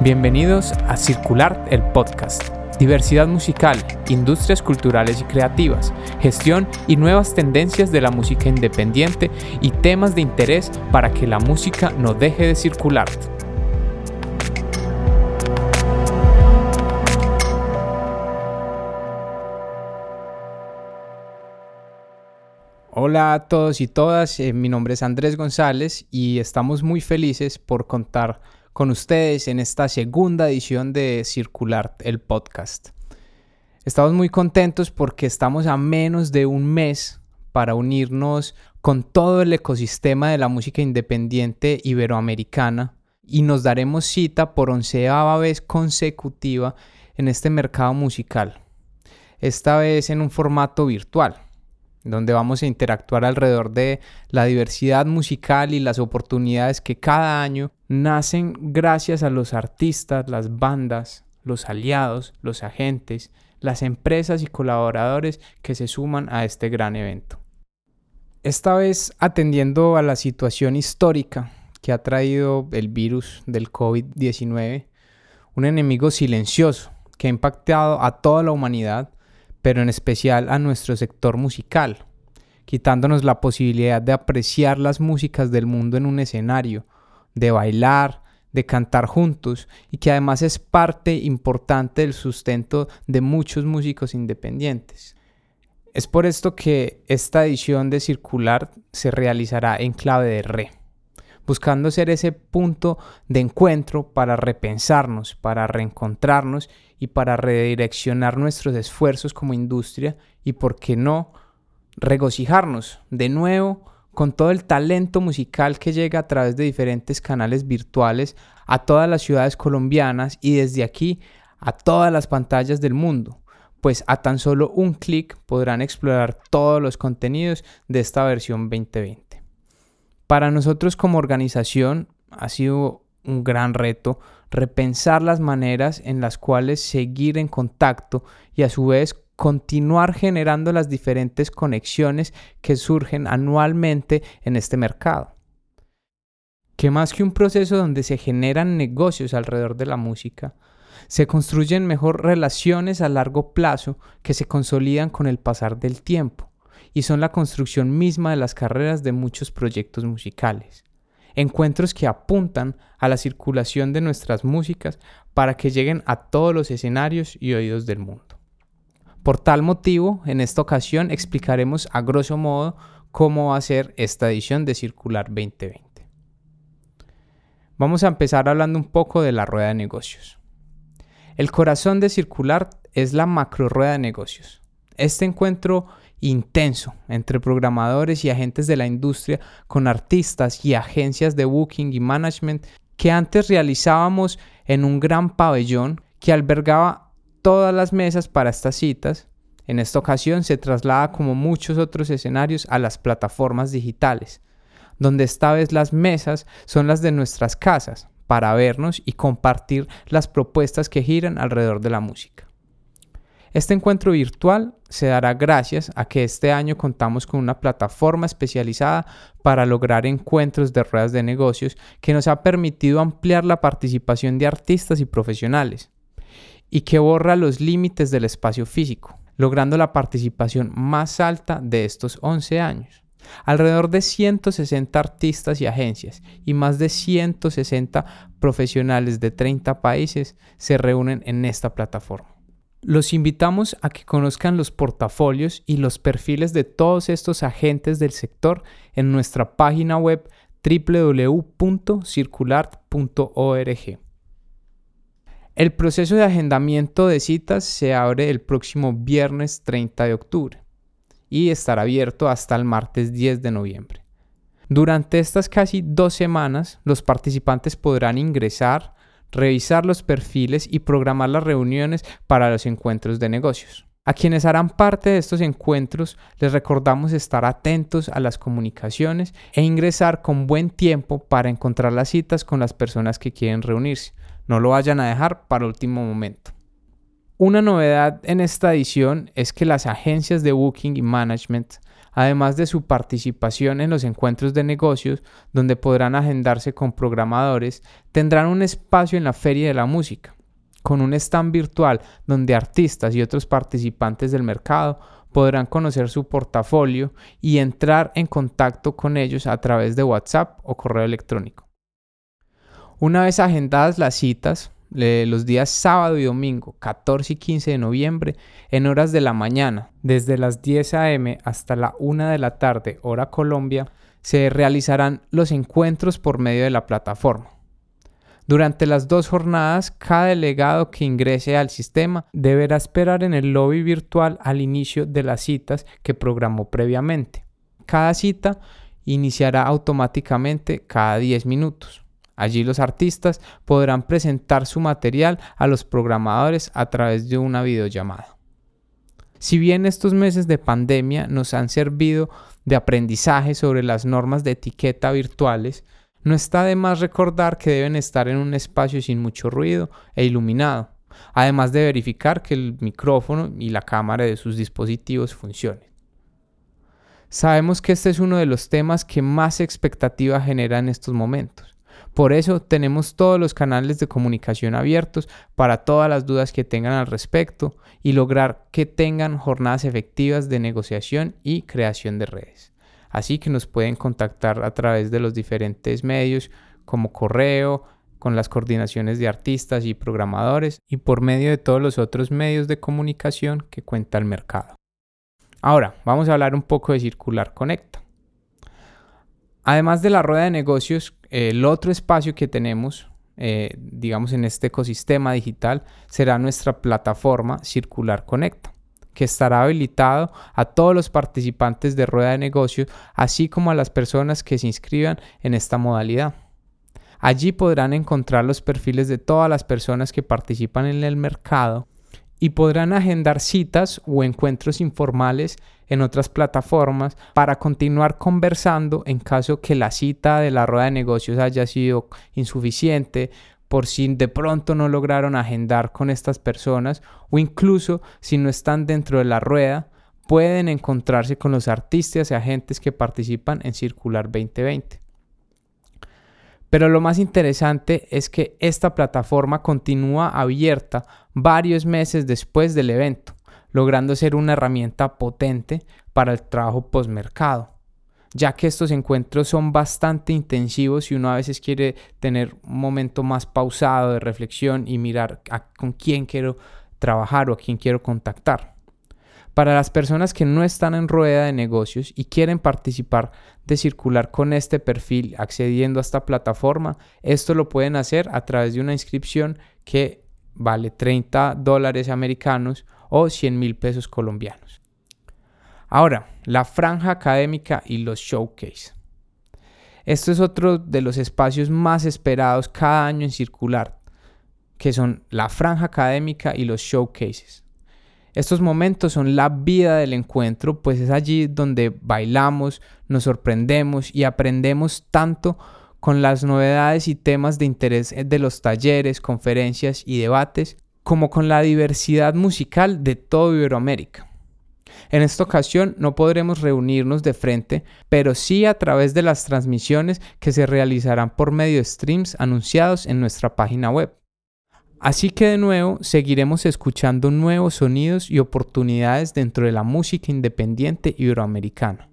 Bienvenidos a Circular el Podcast. Diversidad musical, industrias culturales y creativas, gestión y nuevas tendencias de la música independiente y temas de interés para que la música no deje de circular. Hola a todos y todas, eh, mi nombre es Andrés González y estamos muy felices por contar con ustedes en esta segunda edición de Circular, el podcast. Estamos muy contentos porque estamos a menos de un mes para unirnos con todo el ecosistema de la música independiente iberoamericana y nos daremos cita por onceava vez consecutiva en este mercado musical, esta vez en un formato virtual donde vamos a interactuar alrededor de la diversidad musical y las oportunidades que cada año nacen gracias a los artistas, las bandas, los aliados, los agentes, las empresas y colaboradores que se suman a este gran evento. Esta vez atendiendo a la situación histórica que ha traído el virus del COVID-19, un enemigo silencioso que ha impactado a toda la humanidad pero en especial a nuestro sector musical, quitándonos la posibilidad de apreciar las músicas del mundo en un escenario, de bailar, de cantar juntos y que además es parte importante del sustento de muchos músicos independientes. Es por esto que esta edición de Circular se realizará en clave de re, buscando ser ese punto de encuentro para repensarnos, para reencontrarnos y para redireccionar nuestros esfuerzos como industria y, por qué no, regocijarnos de nuevo con todo el talento musical que llega a través de diferentes canales virtuales a todas las ciudades colombianas y desde aquí a todas las pantallas del mundo, pues a tan solo un clic podrán explorar todos los contenidos de esta versión 2020. Para nosotros como organización ha sido un gran reto repensar las maneras en las cuales seguir en contacto y a su vez continuar generando las diferentes conexiones que surgen anualmente en este mercado. Que más que un proceso donde se generan negocios alrededor de la música, se construyen mejor relaciones a largo plazo que se consolidan con el pasar del tiempo y son la construcción misma de las carreras de muchos proyectos musicales encuentros que apuntan a la circulación de nuestras músicas para que lleguen a todos los escenarios y oídos del mundo. Por tal motivo, en esta ocasión explicaremos a grosso modo cómo va a ser esta edición de Circular 2020. Vamos a empezar hablando un poco de la rueda de negocios. El corazón de Circular es la macro rueda de negocios. Este encuentro intenso entre programadores y agentes de la industria con artistas y agencias de booking y management que antes realizábamos en un gran pabellón que albergaba todas las mesas para estas citas. En esta ocasión se traslada como muchos otros escenarios a las plataformas digitales, donde esta vez las mesas son las de nuestras casas para vernos y compartir las propuestas que giran alrededor de la música. Este encuentro virtual se dará gracias a que este año contamos con una plataforma especializada para lograr encuentros de ruedas de negocios que nos ha permitido ampliar la participación de artistas y profesionales y que borra los límites del espacio físico, logrando la participación más alta de estos 11 años. Alrededor de 160 artistas y agencias y más de 160 profesionales de 30 países se reúnen en esta plataforma. Los invitamos a que conozcan los portafolios y los perfiles de todos estos agentes del sector en nuestra página web www.circular.org. El proceso de agendamiento de citas se abre el próximo viernes 30 de octubre y estará abierto hasta el martes 10 de noviembre. Durante estas casi dos semanas, los participantes podrán ingresar, revisar los perfiles y programar las reuniones para los encuentros de negocios. A quienes harán parte de estos encuentros les recordamos estar atentos a las comunicaciones e ingresar con buen tiempo para encontrar las citas con las personas que quieren reunirse. No lo vayan a dejar para último momento. Una novedad en esta edición es que las agencias de Booking y Management además de su participación en los encuentros de negocios, donde podrán agendarse con programadores, tendrán un espacio en la Feria de la Música, con un stand virtual donde artistas y otros participantes del mercado podrán conocer su portafolio y entrar en contacto con ellos a través de WhatsApp o correo electrónico. Una vez agendadas las citas, los días sábado y domingo, 14 y 15 de noviembre, en horas de la mañana, desde las 10 a.m. hasta la 1 de la tarde, hora Colombia, se realizarán los encuentros por medio de la plataforma. Durante las dos jornadas, cada delegado que ingrese al sistema deberá esperar en el lobby virtual al inicio de las citas que programó previamente. Cada cita iniciará automáticamente cada 10 minutos. Allí los artistas podrán presentar su material a los programadores a través de una videollamada. Si bien estos meses de pandemia nos han servido de aprendizaje sobre las normas de etiqueta virtuales, no está de más recordar que deben estar en un espacio sin mucho ruido e iluminado, además de verificar que el micrófono y la cámara de sus dispositivos funcionen. Sabemos que este es uno de los temas que más expectativa genera en estos momentos. Por eso tenemos todos los canales de comunicación abiertos para todas las dudas que tengan al respecto y lograr que tengan jornadas efectivas de negociación y creación de redes. Así que nos pueden contactar a través de los diferentes medios como correo, con las coordinaciones de artistas y programadores y por medio de todos los otros medios de comunicación que cuenta el mercado. Ahora, vamos a hablar un poco de Circular Conecta. Además de la rueda de negocios, el otro espacio que tenemos, eh, digamos, en este ecosistema digital será nuestra plataforma Circular Conecta que estará habilitado a todos los participantes de rueda de negocios, así como a las personas que se inscriban en esta modalidad. Allí podrán encontrar los perfiles de todas las personas que participan en el mercado y podrán agendar citas o encuentros informales en otras plataformas para continuar conversando en caso que la cita de la rueda de negocios haya sido insuficiente por si de pronto no lograron agendar con estas personas o incluso si no están dentro de la rueda, pueden encontrarse con los artistas y agentes que participan en Circular 2020. Pero lo más interesante es que esta plataforma continúa abierta varios meses después del evento, logrando ser una herramienta potente para el trabajo postmercado ya que estos encuentros son bastante intensivos y uno a veces quiere tener un momento más pausado de reflexión y mirar con quién quiero trabajar o a quién quiero contactar. Para las personas que no están en rueda de negocios y quieren participar de circular con este perfil accediendo a esta plataforma, esto lo pueden hacer a través de una inscripción que vale 30 dólares americanos o 100 mil pesos colombianos. Ahora, la franja académica y los showcase. Esto es otro de los espacios más esperados cada año en circular, que son la franja académica y los showcases. Estos momentos son la vida del encuentro, pues es allí donde bailamos, nos sorprendemos y aprendemos tanto con las novedades y temas de interés de los talleres, conferencias y debates, como con la diversidad musical de todo Iberoamérica. En esta ocasión no podremos reunirnos de frente, pero sí a través de las transmisiones que se realizarán por medio de streams anunciados en nuestra página web. Así que de nuevo seguiremos escuchando nuevos sonidos y oportunidades dentro de la música independiente iberoamericana.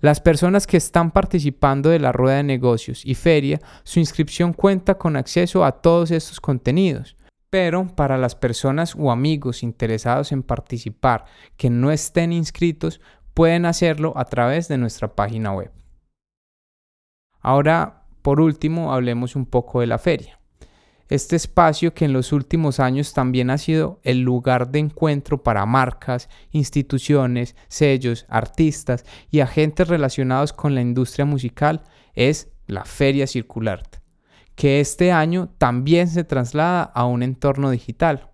Las personas que están participando de la rueda de negocios y feria, su inscripción cuenta con acceso a todos estos contenidos, pero para las personas o amigos interesados en participar que no estén inscritos, pueden hacerlo a través de nuestra página web. Ahora, por último, hablemos un poco de la feria. Este espacio que en los últimos años también ha sido el lugar de encuentro para marcas, instituciones, sellos, artistas y agentes relacionados con la industria musical es la Feria Circular que este año también se traslada a un entorno digital.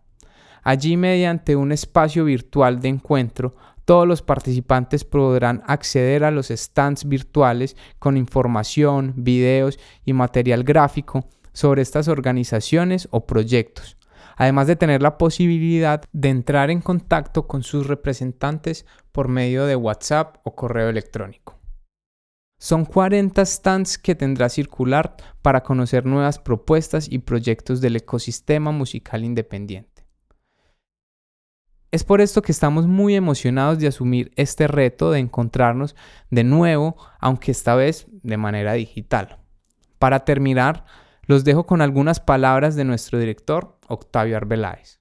Allí mediante un espacio virtual de encuentro, todos los participantes podrán acceder a los stands virtuales con información, videos y material gráfico sobre estas organizaciones o proyectos, además de tener la posibilidad de entrar en contacto con sus representantes por medio de WhatsApp o correo electrónico. Son 40 stands que tendrá Circular para conocer nuevas propuestas y proyectos del ecosistema musical independiente. Es por esto que estamos muy emocionados de asumir este reto de encontrarnos de nuevo, aunque esta vez de manera digital. Para terminar, los dejo con algunas palabras de nuestro director, Octavio Arbeláez.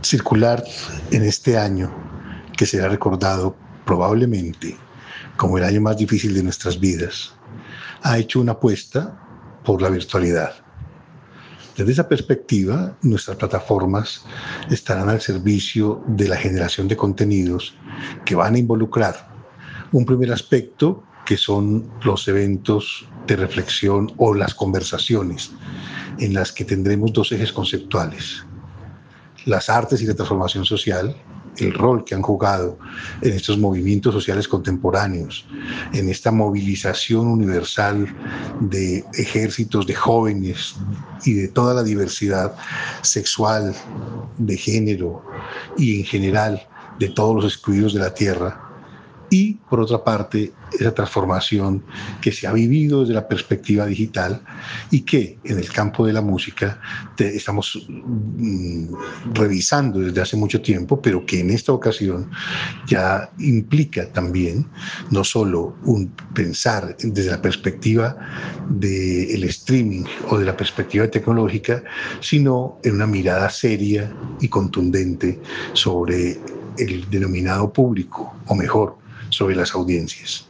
Circular en este año, que será recordado probablemente como el año más difícil de nuestras vidas, ha hecho una apuesta por la virtualidad. Desde esa perspectiva, nuestras plataformas estarán al servicio de la generación de contenidos que van a involucrar un primer aspecto que son los eventos de reflexión o las conversaciones en las que tendremos dos ejes conceptuales. Las artes y la transformación social, el rol que han jugado en estos movimientos sociales contemporáneos, en esta movilización universal de ejércitos de jóvenes y de toda la diversidad sexual, de género y en general de todos los excluidos de la tierra, y por otra parte esa transformación que se ha vivido desde la perspectiva digital y que en el campo de la música estamos mm, revisando desde hace mucho tiempo, pero que en esta ocasión ya implica también no solo un pensar desde la perspectiva del streaming o de la perspectiva tecnológica, sino en una mirada seria y contundente sobre el denominado público, o mejor, sobre las audiencias.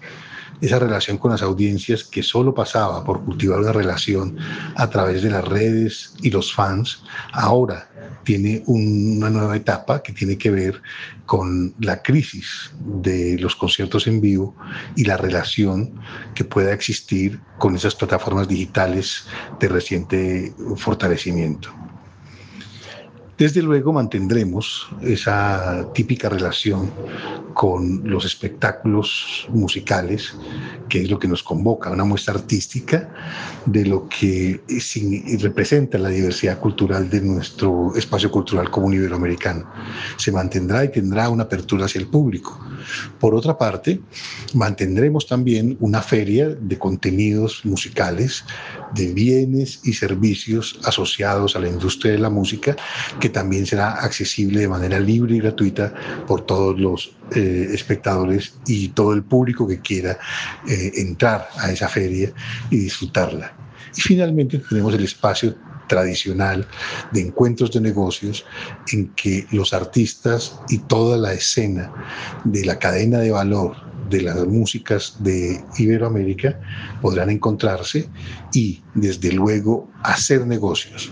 Esa relación con las audiencias que solo pasaba por cultivar una relación a través de las redes y los fans, ahora tiene una nueva etapa que tiene que ver con la crisis de los conciertos en vivo y la relación que pueda existir con esas plataformas digitales de reciente fortalecimiento. Desde luego mantendremos esa típica relación con los espectáculos musicales, que es lo que nos convoca, una muestra artística de lo que representa la diversidad cultural de nuestro espacio cultural común iberoamericano. Se mantendrá y tendrá una apertura hacia el público. Por otra parte, mantendremos también una feria de contenidos musicales, de bienes y servicios asociados a la industria de la música, también será accesible de manera libre y gratuita por todos los eh, espectadores y todo el público que quiera eh, entrar a esa feria y disfrutarla. Y finalmente tenemos el espacio tradicional de encuentros de negocios en que los artistas y toda la escena de la cadena de valor de las músicas de Iberoamérica podrán encontrarse y desde luego hacer negocios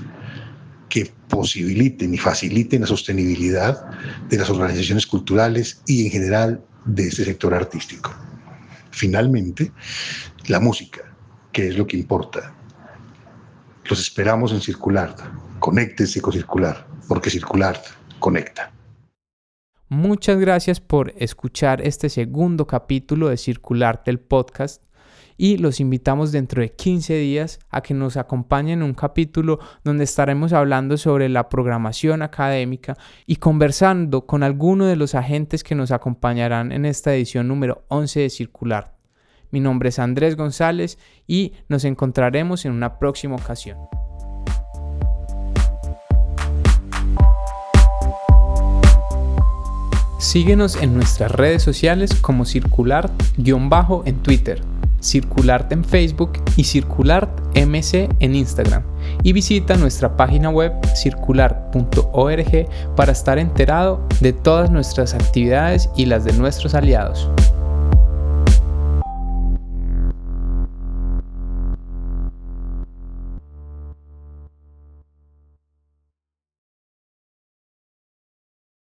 que posibiliten y faciliten la sostenibilidad de las organizaciones culturales y en general de este sector artístico. Finalmente, la música, que es lo que importa. Los esperamos en Circular. Conéctese con Circular, porque Circular conecta. Muchas gracias por escuchar este segundo capítulo de Circularte el podcast y los invitamos dentro de 15 días a que nos acompañen en un capítulo donde estaremos hablando sobre la programación académica y conversando con algunos de los agentes que nos acompañarán en esta edición número 11 de Circular. Mi nombre es Andrés González y nos encontraremos en una próxima ocasión. Síguenos en nuestras redes sociales como circular-bajo en Twitter Circulart en Facebook y Circulart MC en Instagram. Y visita nuestra página web circular.org para estar enterado de todas nuestras actividades y las de nuestros aliados.